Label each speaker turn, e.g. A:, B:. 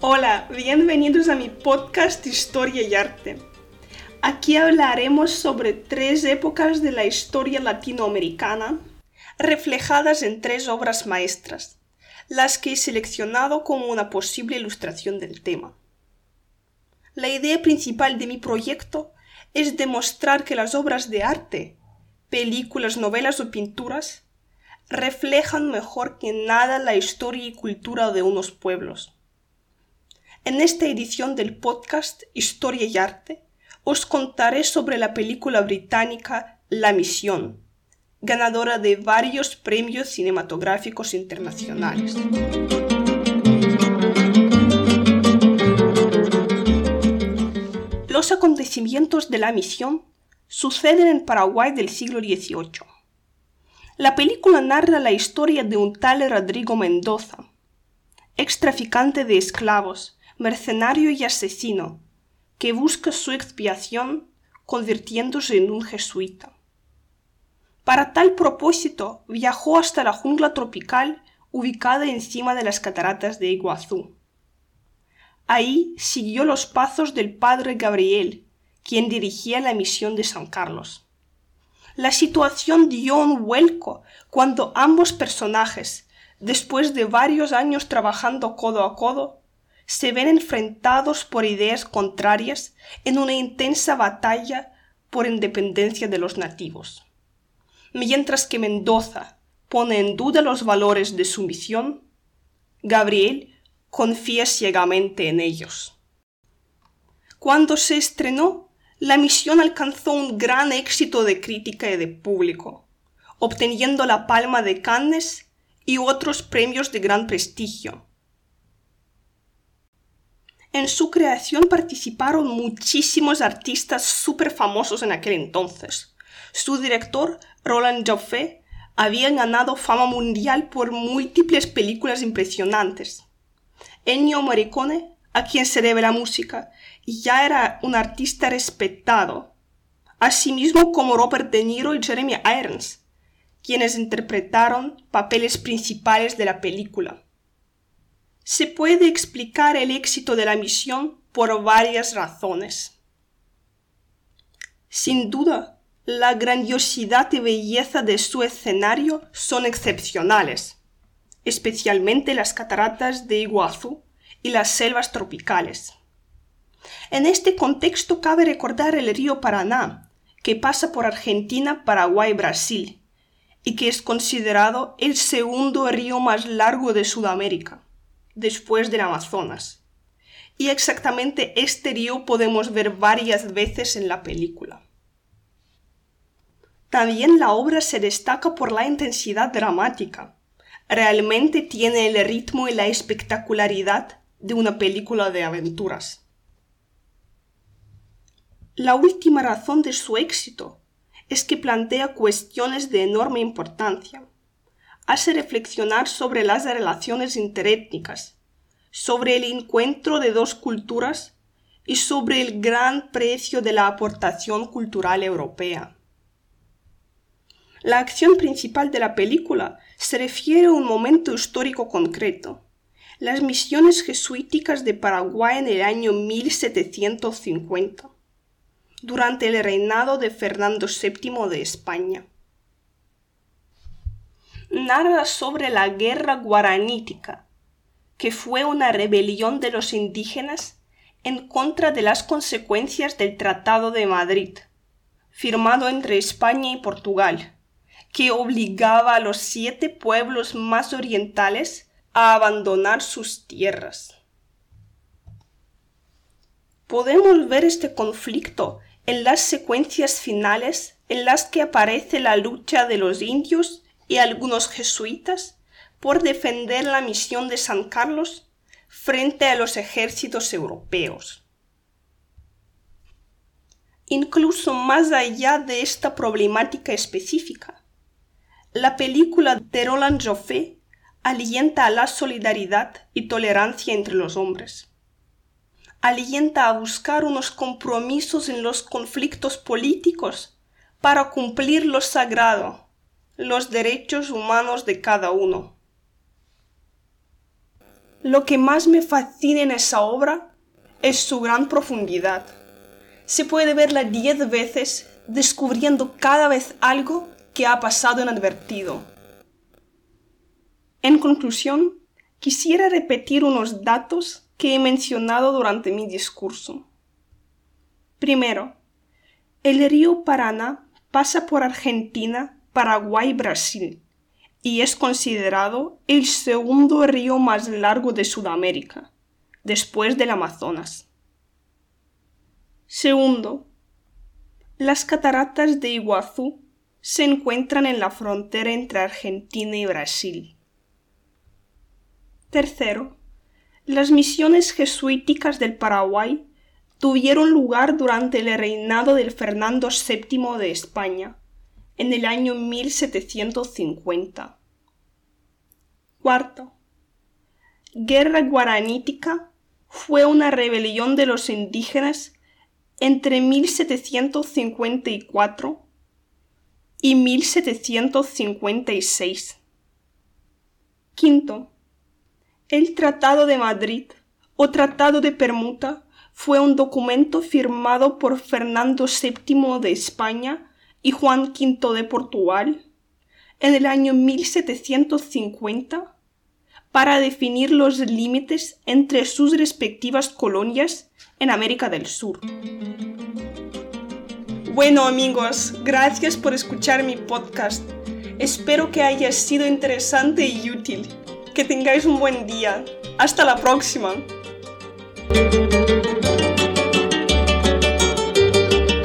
A: Hola, bienvenidos a mi podcast Historia y Arte. Aquí hablaremos sobre tres épocas de la historia latinoamericana reflejadas en tres obras maestras, las que he seleccionado como una posible ilustración del tema. La idea principal de mi proyecto es demostrar que las obras de arte, películas, novelas o pinturas, reflejan mejor que nada la historia y cultura de unos pueblos. En esta edición del podcast Historia y Arte os contaré sobre la película británica La Misión, ganadora de varios premios cinematográficos internacionales. De la misión suceden en Paraguay del siglo XVIII. La película narra la historia de un tal Rodrigo Mendoza, ex traficante de esclavos, mercenario y asesino, que busca su expiación convirtiéndose en un jesuita. Para tal propósito viajó hasta la jungla tropical ubicada encima de las cataratas de Iguazú. Ahí siguió los pasos del padre Gabriel, quien dirigía la misión de San Carlos. La situación dio un vuelco cuando ambos personajes, después de varios años trabajando codo a codo, se ven enfrentados por ideas contrarias en una intensa batalla por independencia de los nativos mientras que Mendoza pone en duda los valores de su misión, Gabriel confía ciegamente en ellos. Cuando se estrenó, la misión alcanzó un gran éxito de crítica y de público, obteniendo la Palma de Cannes y otros premios de gran prestigio. En su creación participaron muchísimos artistas súper famosos en aquel entonces. Su director Roland Joffé había ganado fama mundial por múltiples películas impresionantes. Ennio Morricone, a quien se debe la música, ya era un artista respetado, asimismo como Robert De Niro y Jeremy Irons, quienes interpretaron papeles principales de la película. Se puede explicar el éxito de la misión por varias razones. Sin duda, la grandiosidad y belleza de su escenario son excepcionales, especialmente las cataratas de Iguazú y las selvas tropicales. En este contexto cabe recordar el río Paraná, que pasa por Argentina, Paraguay y Brasil, y que es considerado el segundo río más largo de Sudamérica, después del Amazonas. Y exactamente este río podemos ver varias veces en la película. También la obra se destaca por la intensidad dramática. Realmente tiene el ritmo y la espectacularidad de una película de aventuras. La última razón de su éxito es que plantea cuestiones de enorme importancia. Hace reflexionar sobre las relaciones interétnicas, sobre el encuentro de dos culturas y sobre el gran precio de la aportación cultural europea. La acción principal de la película se refiere a un momento histórico concreto, las misiones jesuíticas de Paraguay en el año 1750, durante el reinado de Fernando VII de España. Narra sobre la guerra guaranítica, que fue una rebelión de los indígenas en contra de las consecuencias del Tratado de Madrid, firmado entre España y Portugal, que obligaba a los siete pueblos más orientales a abandonar sus tierras. Podemos ver este conflicto en las secuencias finales en las que aparece la lucha de los indios y algunos jesuitas por defender la misión de San Carlos frente a los ejércitos europeos. Incluso más allá de esta problemática específica, la película de Roland Joffé alienta a la solidaridad y tolerancia entre los hombres. Alienta a buscar unos compromisos en los conflictos políticos para cumplir lo sagrado, los derechos humanos de cada uno. Lo que más me fascina en esa obra es su gran profundidad. Se puede verla diez veces descubriendo cada vez algo que ha pasado inadvertido. En conclusión, quisiera repetir unos datos que he mencionado durante mi discurso. Primero, el río Paraná pasa por Argentina, Paraguay y Brasil y es considerado el segundo río más largo de Sudamérica, después del Amazonas. Segundo, las cataratas de Iguazú se encuentran en la frontera entre Argentina y Brasil. Tercero, las misiones jesuíticas del Paraguay tuvieron lugar durante el reinado del Fernando VII de España, en el año 1750. Cuarto, Guerra Guaranítica fue una rebelión de los indígenas entre 1754 y 1756. Quinto, el Tratado de Madrid o Tratado de Permuta fue un documento firmado por Fernando VII de España y Juan V de Portugal en el año 1750 para definir los límites entre sus respectivas colonias en América del Sur. Bueno amigos, gracias por escuchar mi podcast. Espero que haya sido interesante y útil. Que tengáis un buen día. Hasta la próxima.